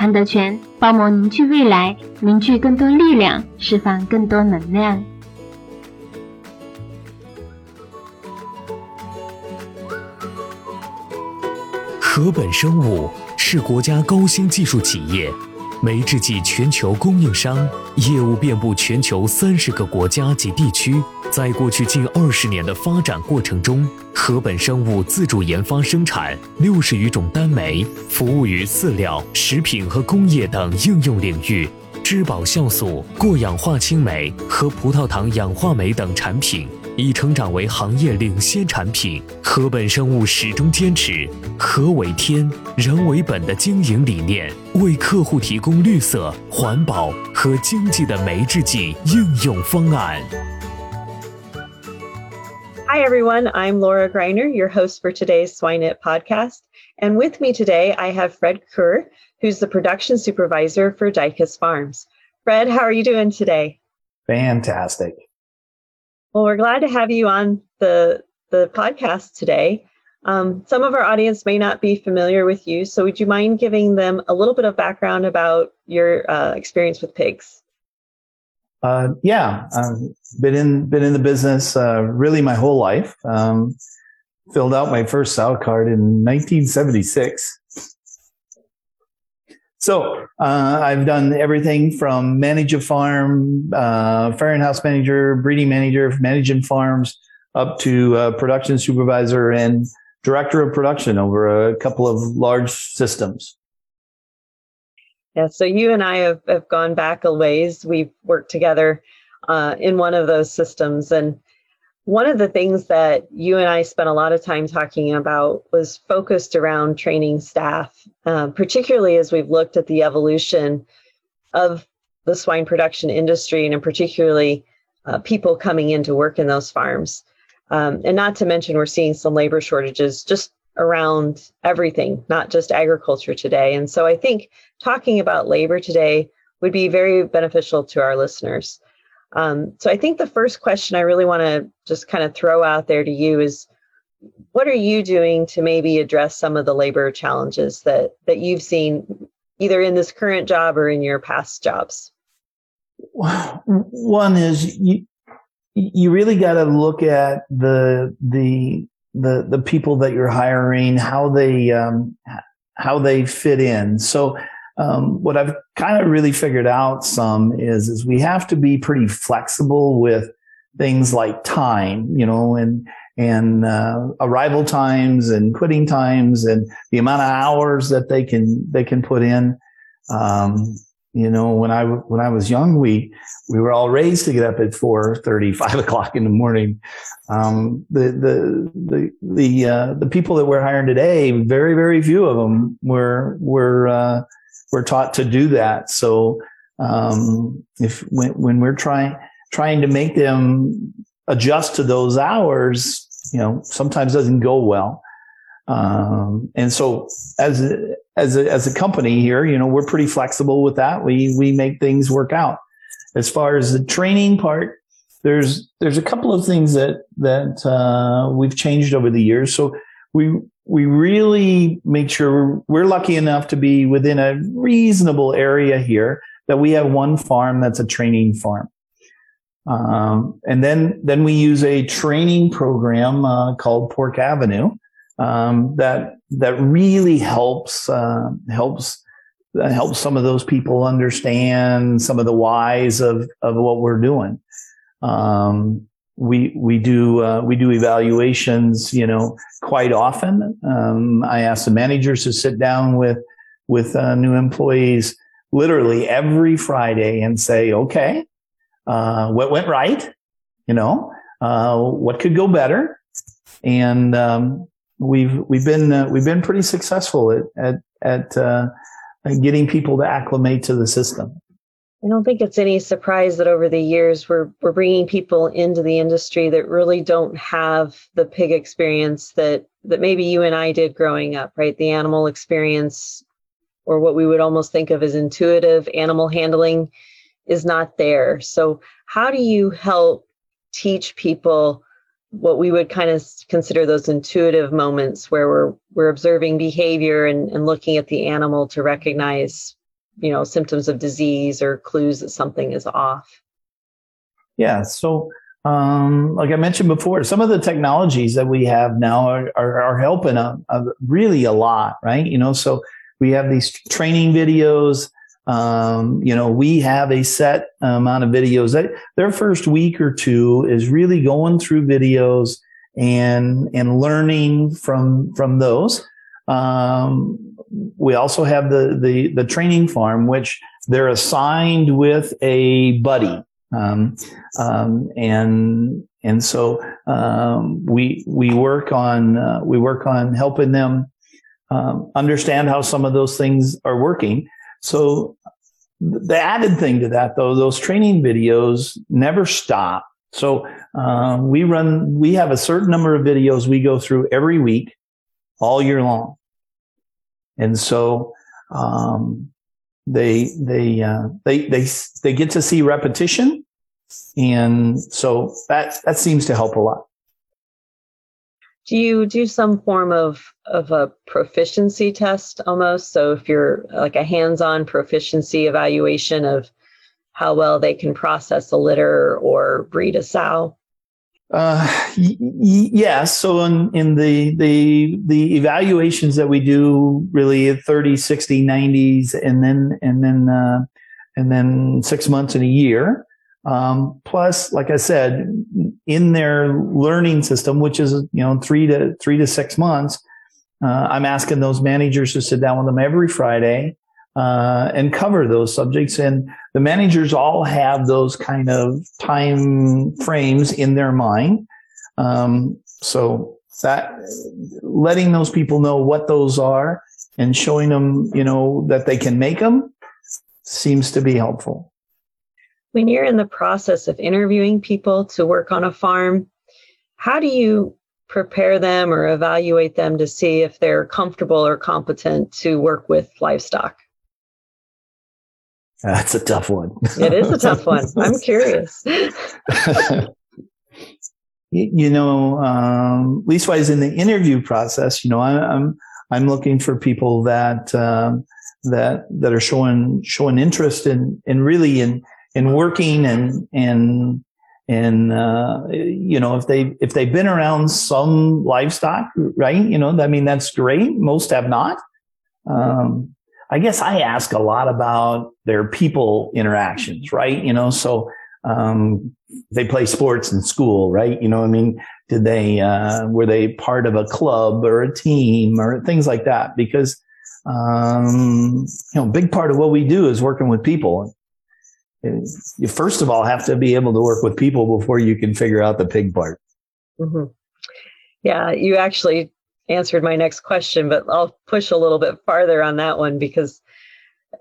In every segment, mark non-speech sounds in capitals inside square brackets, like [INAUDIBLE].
韩德全包膜凝聚未来，凝聚更多力量，释放更多能量。禾本生物是国家高新技术企业。酶制剂全球供应商，业务遍布全球三十个国家及地区。在过去近二十年的发展过程中，禾本生物自主研发生产六十余种单酶，服务于饲料、食品和工业等应用领域。质保酵素、过氧化氢酶和葡萄糖氧化酶等产品。已成长为行业领先产品。禾本生物始终坚持“禾为天，人为本”的经营理念，为客户提供绿色、环保和经济的酶制剂应用方案。Hi everyone, I'm Laura Greiner, your host for today's SwineNet podcast. And with me today, I have Fred Kuhr, who's the production supervisor for Dykhuis Farms. Fred, how are you doing today? Fantastic. Well, we're glad to have you on the the podcast today. Um, some of our audience may not be familiar with you, so would you mind giving them a little bit of background about your uh, experience with pigs? Uh, yeah, I've been in been in the business uh, really my whole life. Um, filled out my first sow card in 1976. So uh, I've done everything from manage a farm, uh, farrowing house manager, breeding manager, managing farms, up to uh, production supervisor and director of production over a couple of large systems. Yeah, so you and I have, have gone back a ways. We've worked together uh, in one of those systems, and one of the things that you and I spent a lot of time talking about was focused around training staff, uh, particularly as we've looked at the evolution of the swine production industry and particularly uh, people coming in to work in those farms. Um, and not to mention, we're seeing some labor shortages just around everything, not just agriculture today. And so I think talking about labor today would be very beneficial to our listeners. Um, so I think the first question I really want to just kind of throw out there to you is what are you doing to maybe address some of the labor challenges that that you've seen either in this current job or in your past jobs? One is you you really got to look at the the the the people that you're hiring, how they um, how they fit in. So um, what I've kind of really figured out some is is we have to be pretty flexible with things like time, you know, and and uh, arrival times and quitting times and the amount of hours that they can they can put in. Um, you know, when I when I was young, we we were all raised to get up at four thirty, [LAUGHS] five o'clock in the morning. Um, the the the the uh, the people that we're hiring today, very very few of them were were uh, we're taught to do that. So um, if when, when we're trying trying to make them adjust to those hours, you know, sometimes doesn't go well. Um, and so as as a, as a company here, you know, we're pretty flexible with that. We we make things work out. As far as the training part, there's there's a couple of things that that uh, we've changed over the years. So we we really make sure we're lucky enough to be within a reasonable area here that we have one farm that's a training farm. Um, and then, then we use a training program uh, called Pork Avenue um, that that really helps uh, helps help some of those people understand some of the whys of of what we're doing. Um, we we do uh, we do evaluations, you know, quite often. Um, I ask the managers to sit down with with uh, new employees literally every Friday and say, okay, uh, what went right? You know, uh, what could go better? And um, we've we've been uh, we've been pretty successful at at at uh, getting people to acclimate to the system. I don't think it's any surprise that over the years we're we're bringing people into the industry that really don't have the pig experience that that maybe you and I did growing up, right? The animal experience or what we would almost think of as intuitive animal handling is not there. So how do you help teach people what we would kind of consider those intuitive moments where we're we're observing behavior and, and looking at the animal to recognize you know symptoms of disease or clues that something is off. Yeah so um, like i mentioned before some of the technologies that we have now are, are, are helping a, a really a lot right? You know so we have these training videos um, you know, we have a set amount of videos that their first week or two is really going through videos and, and learning from, from those. Um, we also have the, the, the training farm, which they're assigned with a buddy. Um, um, and, and so, um, we, we work on, uh, we work on helping them, um, understand how some of those things are working. So the added thing to that, though, those training videos never stop. So um, we run, we have a certain number of videos we go through every week, all year long, and so um, they they uh, they they they get to see repetition, and so that that seems to help a lot do you do some form of of a proficiency test almost? So if you're like a hands-on proficiency evaluation of how well they can process a litter or breed a sow? Uh, y- yes so in, in the the the evaluations that we do really 30 60 90s and then and then uh, and then six months in a year um, plus, like I said, in their learning system, which is, you know, three to three to six months, uh, I'm asking those managers to sit down with them every Friday, uh, and cover those subjects. And the managers all have those kind of time frames in their mind. Um, so that letting those people know what those are and showing them, you know, that they can make them seems to be helpful when you're in the process of interviewing people to work on a farm, how do you prepare them or evaluate them to see if they're comfortable or competent to work with livestock? That's a tough one. it is a tough one. [LAUGHS] I'm curious. [LAUGHS] you know, um, leastwise in the interview process, you know, I, I'm I'm looking for people that um, that that are showing showing interest in in really in and working and and and uh, you know if they if they've been around some livestock right? You know i mean that's great. Most have not. Um, i guess i ask a lot about their people interactions right? You know so um, they play sports in school right? You know i mean? Did they uh, were they part of a club or a team or things like that? Because um, you know big part of what we do is working with people you first of all have to be able to work with people before you can figure out the pig part. Mm-hmm. Yeah, you actually answered my next question, but I'll push a little bit farther on that one because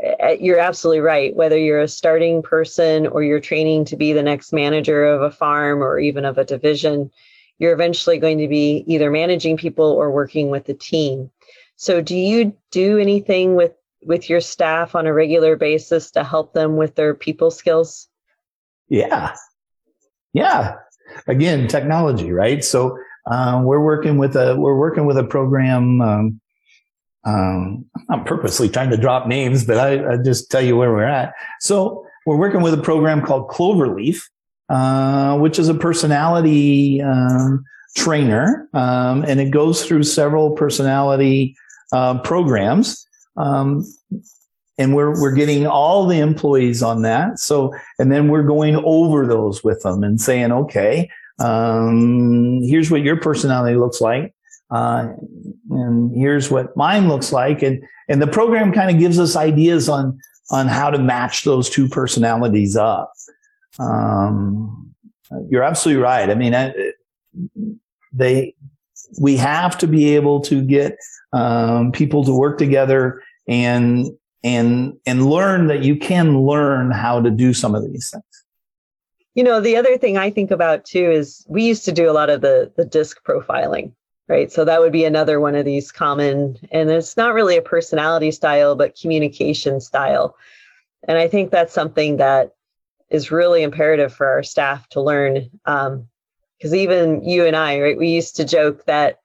eh, you're absolutely right. Whether you're a starting person or you're training to be the next manager of a farm or even of a division, you're eventually going to be either managing people or working with a team. So, do you do anything with with your staff on a regular basis to help them with their people skills? Yeah. Yeah. Again, technology, right? So um, we're working with a we're working with a program. Um, um, I'm purposely trying to drop names, but I, I, just tell you where we're at. So we're working with a program called Cloverleaf, uh, which is a personality um, trainer, um, and it goes through several personality uh, programs. Um, and we're we're getting all the employees on that. So and then we're going over those with them and saying, okay, um, here's what your personality looks like, uh, and here's what mine looks like, and and the program kind of gives us ideas on on how to match those two personalities up. Um, you're absolutely right. I mean, I, they we have to be able to get um, people to work together and and and learn that you can learn how to do some of these things. You know the other thing i think about too is we used to do a lot of the the disc profiling right? So that would be another one of these common and it's not really a personality style but communication style. And i think that's something that is really imperative for our staff to learn because even you and i right we used to joke that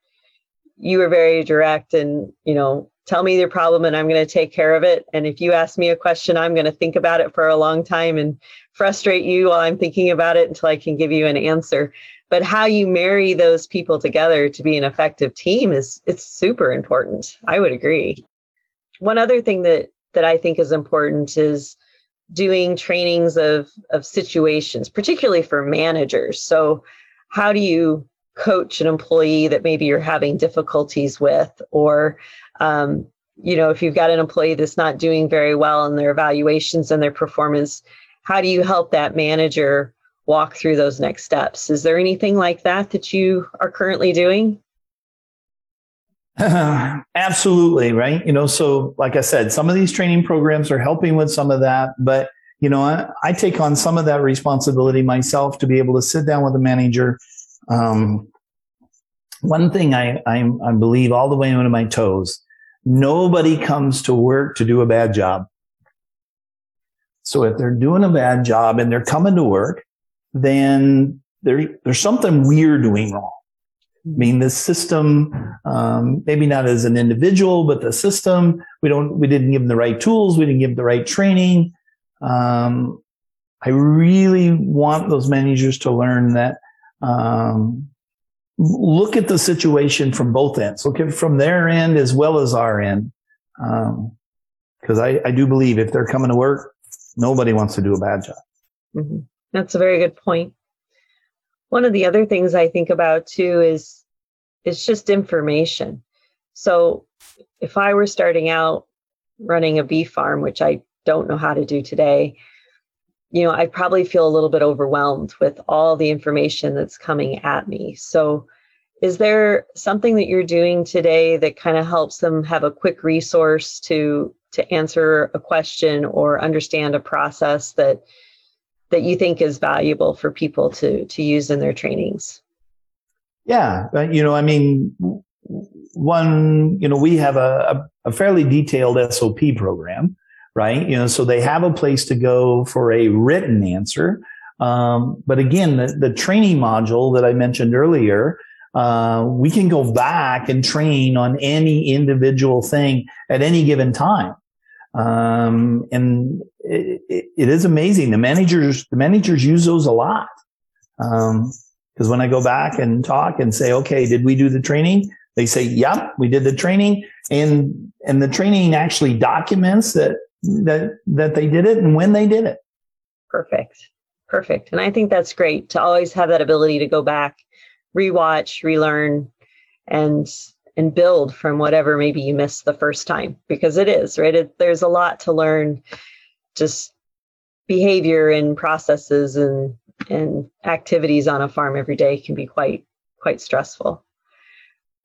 you were very direct and you know tell me your problem and I'm going to take care of it. And if you ask me a question, I'm going to think about it for a long time and frustrate you while I'm thinking about it until I can give you an answer. But how you marry those people together to be an effective team is it's super important. I would agree. One other thing that that I think is important is doing trainings of of situations, particularly for managers. So how do you coach an employee that maybe you're having difficulties with? Or um, you know if you've got an employee that's not doing very well in their evaluations and their performance how do you help that manager walk through those next steps? Is there anything like that that you are currently doing? [SIGHS] Absolutely right? You know so like i said some of these training programs are helping with some of that but you know I, I take on some of that responsibility myself to be able to sit down with a manager um, one thing I, I, I believe all the way into my toes, nobody comes to work to do a bad job. So if they're doing a bad job and they're coming to work, then there, there's something we're doing wrong. I mean, the system, um, maybe not as an individual, but the system, we don't, we didn't give them the right tools. We didn't give them the right training. Um, I really want those managers to learn that um, look at the situation from both ends. Look at from their end as well as our end. Because um, I, I, do believe if they're coming to work, nobody wants to do a bad job. Mm-hmm. That's a very good point. One of the other things I think about too is it's just information. So if I were starting out running a beef farm, which I don't know how to do today, you know, I probably feel a little bit overwhelmed with all the information that's coming at me. So, is there something that you're doing today that kind of helps them have a quick resource to to answer a question or understand a process that that you think is valuable for people to to use in their trainings? Yeah, you know, I mean, one, you know, we have a, a fairly detailed SOP program right? You know, so they have a place to go for a written answer. Um, but again, the, the, training module that I mentioned earlier, uh, we can go back and train on any individual thing at any given time. Um, and it, it, it is amazing. The managers, the managers use those a lot. Um, cause when I go back and talk and say, okay, did we do the training? They say, yep, we did the training and, and the training actually documents that that that they did it and when they did it. Perfect. Perfect. And I think that's great to always have that ability to go back, rewatch, relearn and and build from whatever maybe you missed the first time because it is, right? It, there's a lot to learn just behavior and processes and and activities on a farm every day can be quite quite stressful.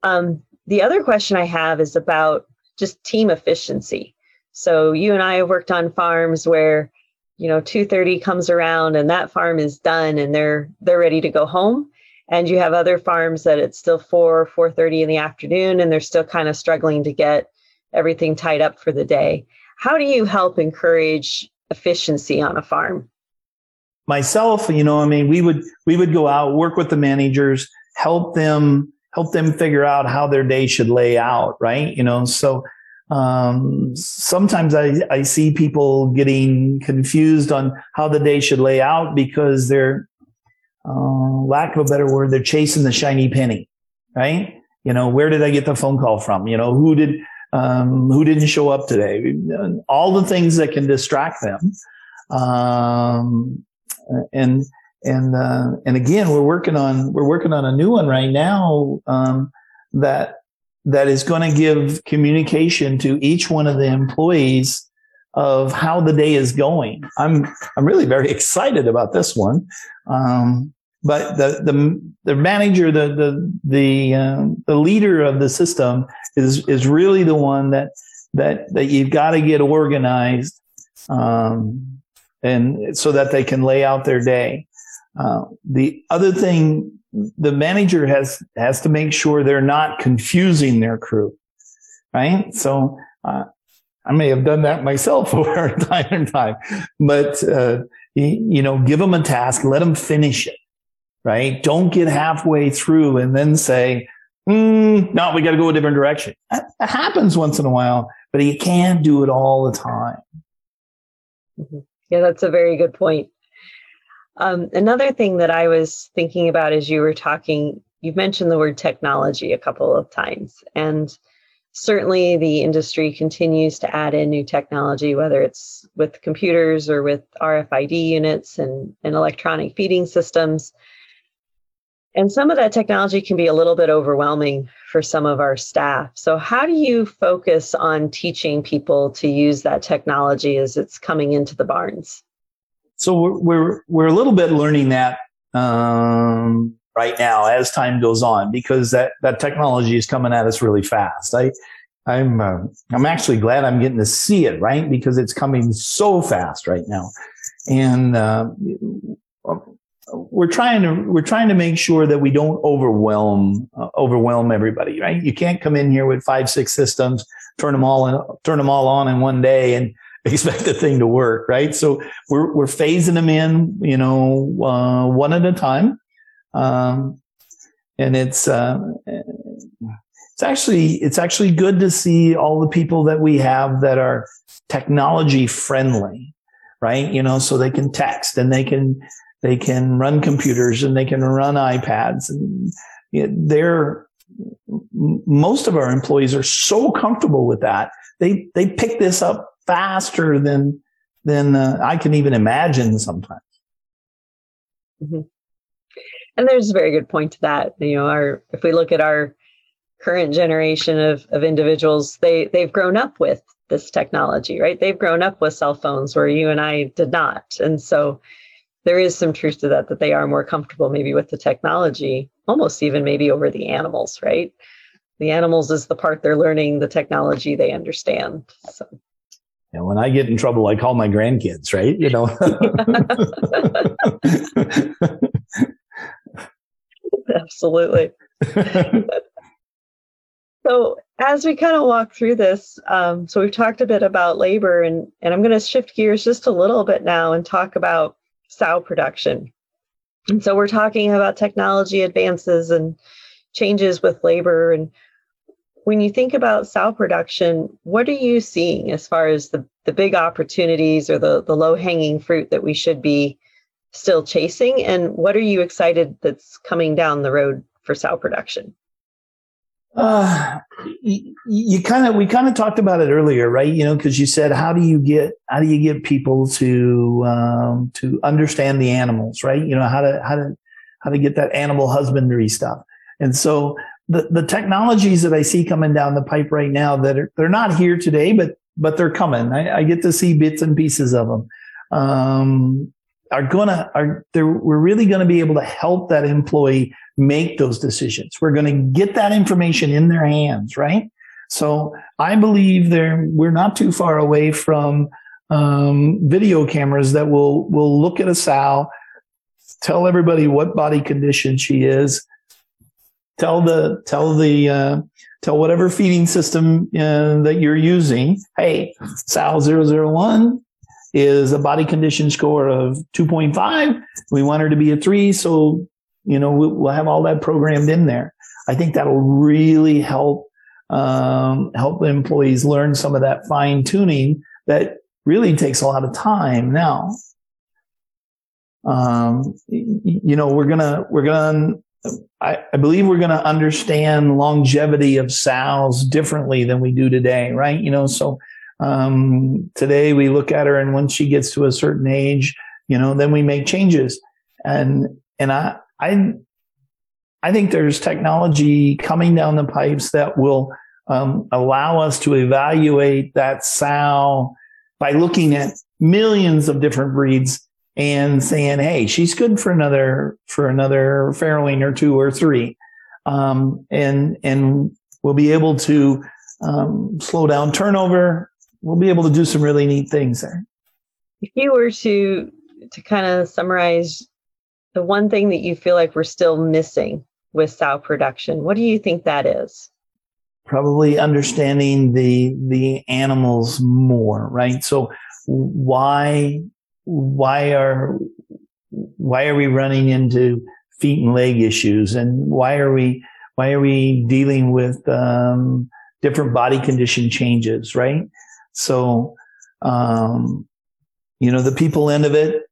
Um, the other question I have is about just team efficiency. So you and I have worked on farms where, you know, 2:30 comes around and that farm is done and they're they're ready to go home. And you have other farms that it's still 4 4:30 in the afternoon and they're still kind of struggling to get everything tied up for the day. How do you help encourage efficiency on a farm? Myself, you know, I mean, we would we would go out, work with the managers, help them help them figure out how their day should lay out, right? You know, so um, sometimes I, I see people getting confused on how the day should lay out because they're, uh, lack of a better word, they're chasing the shiny penny, right? You know, where did I get the phone call from? You know, who did, um, who didn't show up today, all the things that can distract them. Um, and and uh, and again, we're working on we're working on a new one right now um, that that is going to give communication to each one of the employees of how the day is going. I'm I'm really very excited about this one. Um, but the the the manager, the the the uh, the leader of the system is is really the one that that that you've got to get organized, um, and so that they can lay out their day. Uh, the other thing, the manager has has to make sure they're not confusing their crew, right? So. Uh, I may have done that myself [LAUGHS] over time and time, but uh, you know, give them a task, let them finish it right? Don't get halfway through and then say, mm, no, we got to go a different direction. That, happens once in a while, but you can't do it all the time. Mm-hmm. Yeah, that's a very good point. Um, another thing that I was thinking about as you were talking, you've mentioned the word technology a couple of times. And certainly the industry continues to add in new technology, whether it's with computers or with RFID units and, and electronic feeding systems. And some of that technology can be a little bit overwhelming for some of our staff. So, how do you focus on teaching people to use that technology as it's coming into the barns? So, we're we're, we're a little bit learning that um, right now as time goes on because that that technology is coming at us really fast. I I'm uh, I'm actually glad I'm getting to see it right? Because it's coming so fast right now, and uh, we're trying to we're trying to make sure that we don't overwhelm uh, overwhelm everybody right? You can't come in here with five six systems turn them all in, turn them all on in one day and [LAUGHS] expect the thing to work right? So we're we're phasing them in you know uh, one at a time. Um, and it's uh, it's actually it's actually good to see all the people that we have that are technology friendly right? You know so they can text and they can they can run computers and they can run iPads and you know, they're most of our employees are so comfortable with that. They they pick this up faster than than uh, I can even imagine sometimes. Mm-hmm. And there's a very good point to that. You know, our if we look at our current generation of, of individuals, they they've grown up with this technology, right? They've grown up with cell phones where you and I did not. And so there is some truth to that that they are more comfortable maybe with the technology almost even maybe over the animals right the animals is the part they're learning the technology they understand so yeah, when I get in trouble, I call my grandkids, right? You know. [LAUGHS] Absolutely. [LAUGHS] so as we kind of walk through this, um, so we've talked a bit about labor, and and I'm going to shift gears just a little bit now and talk about sow production. And so we're talking about technology advances and changes with labor. And when you think about sow production, what are you seeing as far as the, the big opportunities or the, the low hanging fruit that we should be still chasing? And what are you excited that's coming down the road for sow production? Uh, you, you kind of we kind of talked about it earlier, right? You know, because you said how do you get how do you get people to um, to understand the animals, right? You know how to how to how to get that animal husbandry stuff, and so the the technologies that I see coming down the pipe right now that are they're not here today, but but they're coming. I, I get to see bits and pieces of them. Um, are gonna are there, we're really going to be able to help that employee make those decisions. We're going to get that information in their hands, right? So I believe there we're not too far away from um, video cameras that will will look at a sow, tell everybody what body condition she is, tell the tell the uh, tell whatever feeding system uh, that you're using, hey, sal 001 is a body condition score of 2.5. We want her to be a three. So, you know, we'll have all that programmed in there. I think that'll really help, um, help employees learn some of that fine tuning that really takes a lot of time now. Um, you know, we're gonna, we're gonna, I, I believe we're going to understand longevity of sows differently than we do today, right? You know, so um, today we look at her, and once she gets to a certain age, you know, then we make changes. And and I I I think there's technology coming down the pipes that will um, allow us to evaluate that sow by looking at millions of different breeds and saying, "Hey, she's good for another for another farrowing or two or three. Um, and and we'll be able to um, slow down turnover. We'll be able to do some really neat things there. If you were to to kind of summarize the one thing that you feel like we're still missing with sow production, what do you think that is? Probably understanding the the animals more, right? So why why are why are we running into feet and leg issues? And why are we why are we dealing with um, different body condition changes right? So um, you know the people end of it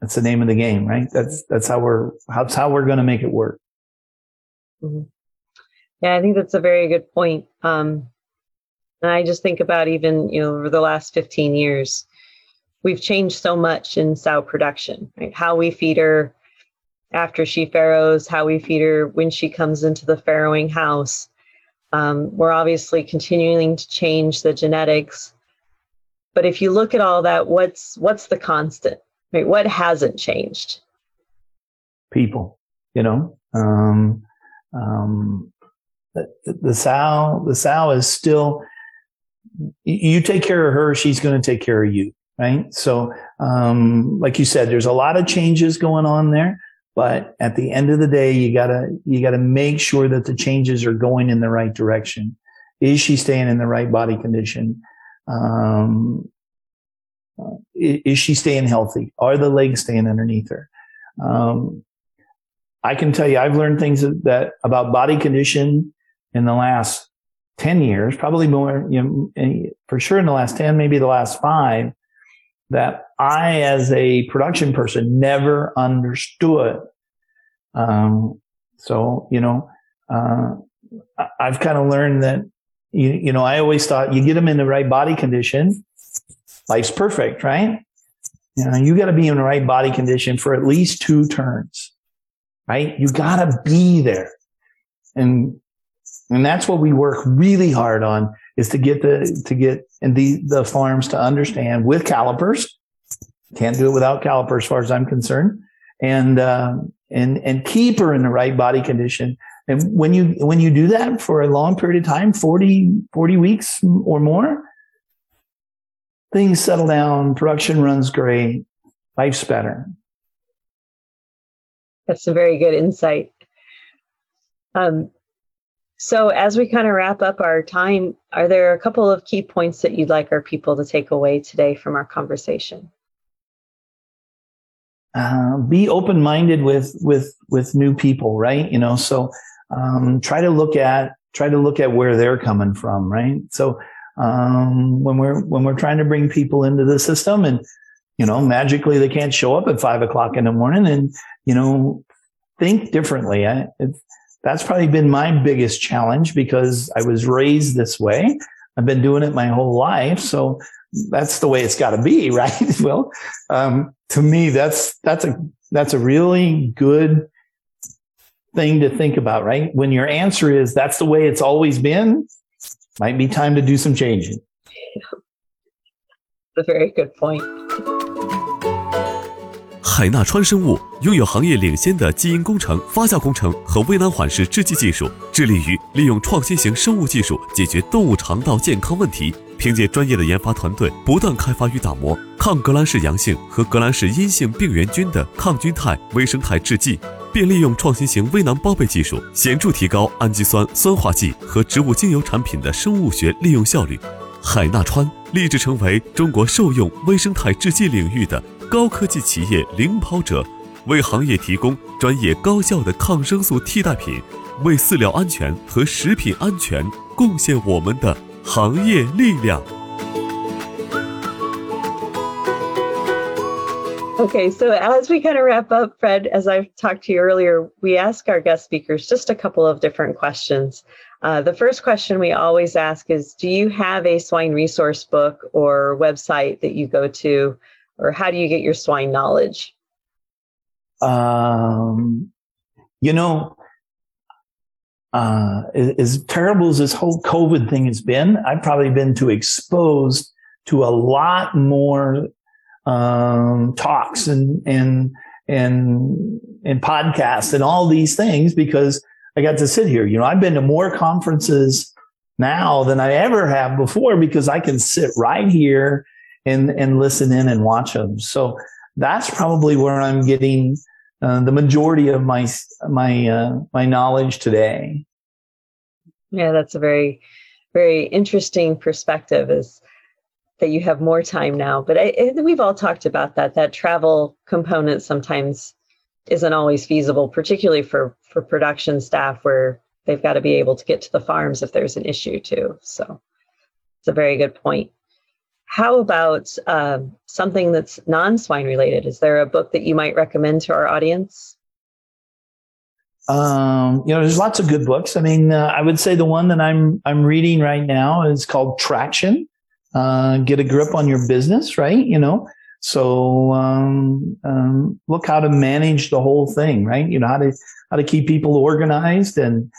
that's the name of the game right? That's that's how we're that's how we're going to make it work. Mm-hmm. yeah i think that's a very good point. Um, and i just think about even you know over the last 15 years we've changed so much in sow production, right? How we feed her after she farrows, how we feed her when she comes into the farrowing house. Um, we're obviously continuing to change the genetics. But if you look at all that, what's what's the constant? Right? What hasn't changed? People, you know. Um, um, the, the sow, the sow is still. You take care of her, she's going to take care of you right? So, um, like you said, there's a lot of changes going on there, but at the end of the day, you gotta, you gotta make sure that the changes are going in the right direction. Is she staying in the right body condition? Um, uh, is she staying healthy? Are the legs staying underneath her? Um, I can tell you, I've learned things that about body condition in the last 10 years, probably more, you know, for sure in the last 10, maybe the last five, that I, as a production person, never understood. Um, so, you know, uh, I've kind of learned that, you, you know, I always thought you get them in the right body condition, life's perfect, right? You know, you got to be in the right body condition for at least two turns, right? You got to be there. And, and that's what we work really hard on is to get the to get and the the farms to understand with calipers. Can't do it without calipers, as far as I'm concerned, and um, and and keep her in the right body condition. And when you when you do that for a long period of time, 40, 40 weeks or more, things settle down, production runs great, life's better. That's a very good insight. Um, so, as we kind of wrap up our time, are there a couple of key points that you'd like our people to take away today from our conversation? Uh, be open-minded with with with new people, right? You know, so um, try to look at try to look at where they're coming from, right? So um, when we're when we're trying to bring people into the system, and you know, magically they can't show up at five o'clock in the morning, and you know, think differently. I, that's probably been my biggest challenge because I was raised this way. I've been doing it my whole life. So that's the way it's got to be, [LAUGHS] right? well, um, to me, that's, that's a, that's a really good thing to think about, right? When your answer is that's the way it's always been, might be time to do some changing. a very good point. 海纳川生物拥有行业领先的基因工程、发酵工程和微囊缓释制剂技术，致力于利用创新型生物技术解决动物肠道健康问题。凭借专业的研发团队，不断开发与打磨抗革兰氏阳性和革兰氏阴性病原菌的抗菌肽微生态制剂，并利用创新型微囊包被技术，显著提高氨基酸、酸化剂和植物精油产品的生物学利用效率。海纳川立志成为中国兽用微生态制剂领域的。高科技企业领跑者，为行业提供专业高效的抗生素替代品，为饲料安全和食品安全贡献我们的行业力量。 Okay, so as we kind of wrap up, Fred, as I've talked to you earlier, we ask our guest speakers just a couple of different questions. Uh, the first question we always ask is Do you have a swine resource book or website that you go to, or how do you get your swine knowledge? Um, you know, uh, as terrible as this whole COVID thing has been, I've probably been too exposed to a lot more um, talks and and and and podcasts and all these things because I got to sit here. You know, I've been to more conferences now than I ever have before because I can sit right here and and listen in and watch them. So that's probably where I'm getting uh, the majority of my my uh, my knowledge today. Yeah, that's a very very interesting perspective. Is that you have more time now. But I, I, we've all talked about that. That travel component sometimes isn't always feasible, particularly for for production staff where they've got to be able to get to the farms if there's an issue too. So it's a very good point. How about uh, something that's non-swine related? Is there a book that you might recommend to our audience? Um, you know, there's lots of good books. I mean, uh, I would say the one that I'm I'm reading right now is called Traction uh, get a grip on your business, right? You know, so um, um, look how to manage the whole thing, right? You know how to how to keep people organized and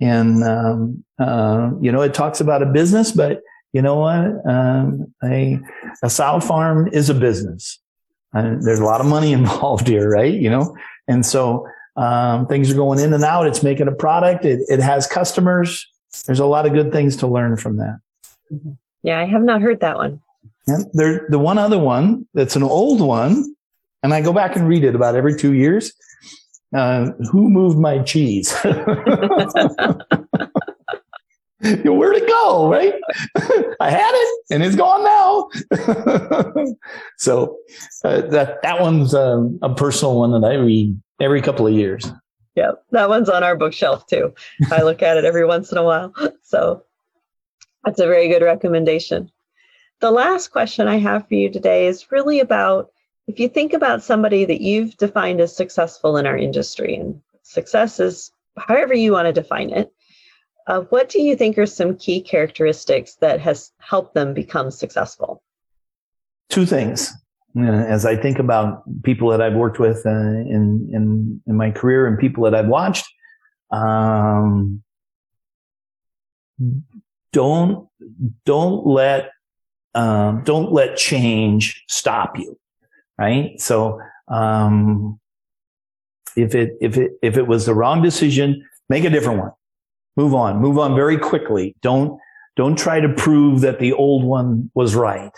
and um, uh, you know it talks about a business, but you know what? Um, a a sow farm is a business. Uh, there's a lot of money [LAUGHS] involved here, right? You know, and so um, things are going in and out. It's making a product. It, it has customers. There's a lot of good things to learn from that. Mm-hmm. Yeah, I have not heard that one. And there, the one other one that's an old one, and I go back and read it about every two years. Uh, who moved my cheese? [LAUGHS] [LAUGHS] Where'd it go? Right? [LAUGHS] I had it, and it's gone now. [LAUGHS] so uh, that that one's um, a personal one that I read every couple of years. Yeah, that one's on our bookshelf too. I look at it every once in a while. [LAUGHS] So that's a very good recommendation. The last question I have for you today is really about if you think about somebody that you've defined as successful in our industry, and success is however you want to define it, uh, what do you think are some key characteristics that has helped them become successful? Two things. As I think about people that I've worked with uh, in, in in my career and people that I've watched, um, don't don't let um, don't let change stop you right so um, if it if it if it was the wrong decision make a different one move on. Move on very quickly. Don't don't try to prove that the old one was right.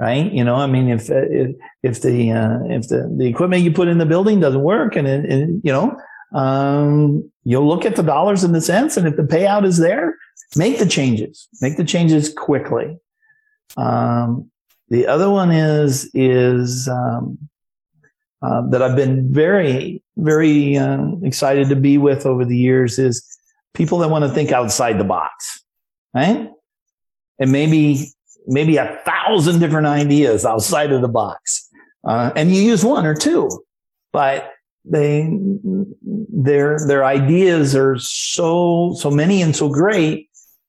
Right? You know i mean if if, if the uh, if the, the equipment you put in the building doesn't work and, it, it, you know um, you'll look at the dollars and the cents and if the payout is there make the changes, make the changes quickly. Um, the other one is, is, um, uh, that I've been very, very uh, excited to be with over the years is people that want to think outside the box, right? And maybe, maybe a thousand different ideas outside of the box. Uh, and you use one or two, but they, their, their ideas are so, so many and so great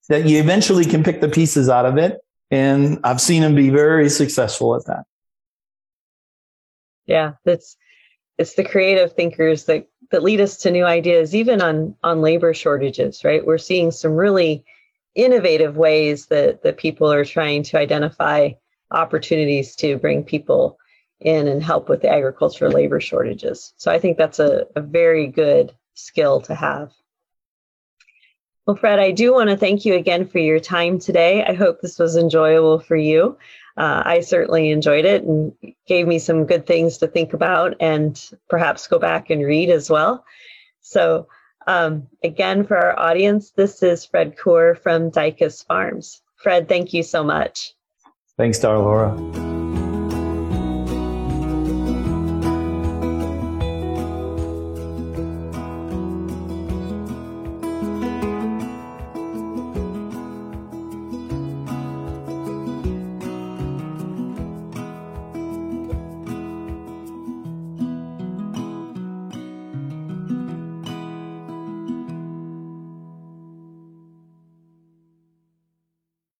that you eventually can pick the pieces out of it. And I've seen them be very successful at that. Yeah, that's it's the creative thinkers that that lead us to new ideas, even on on labor shortages. Right, we're seeing some really innovative ways that that people are trying to identify opportunities to bring people in and help with the agricultural labor shortages. So I think that's a, a very good skill to have. Well, Fred, I do want to thank you again for your time today. I hope this was enjoyable for you. Uh, I certainly enjoyed it and gave me some good things to think about and perhaps go back and read as well. So, um, again, for our audience, this is Fred Kuhr from Dykhuis Farms. Fred, thank you so much. Thanks, Dar Laura.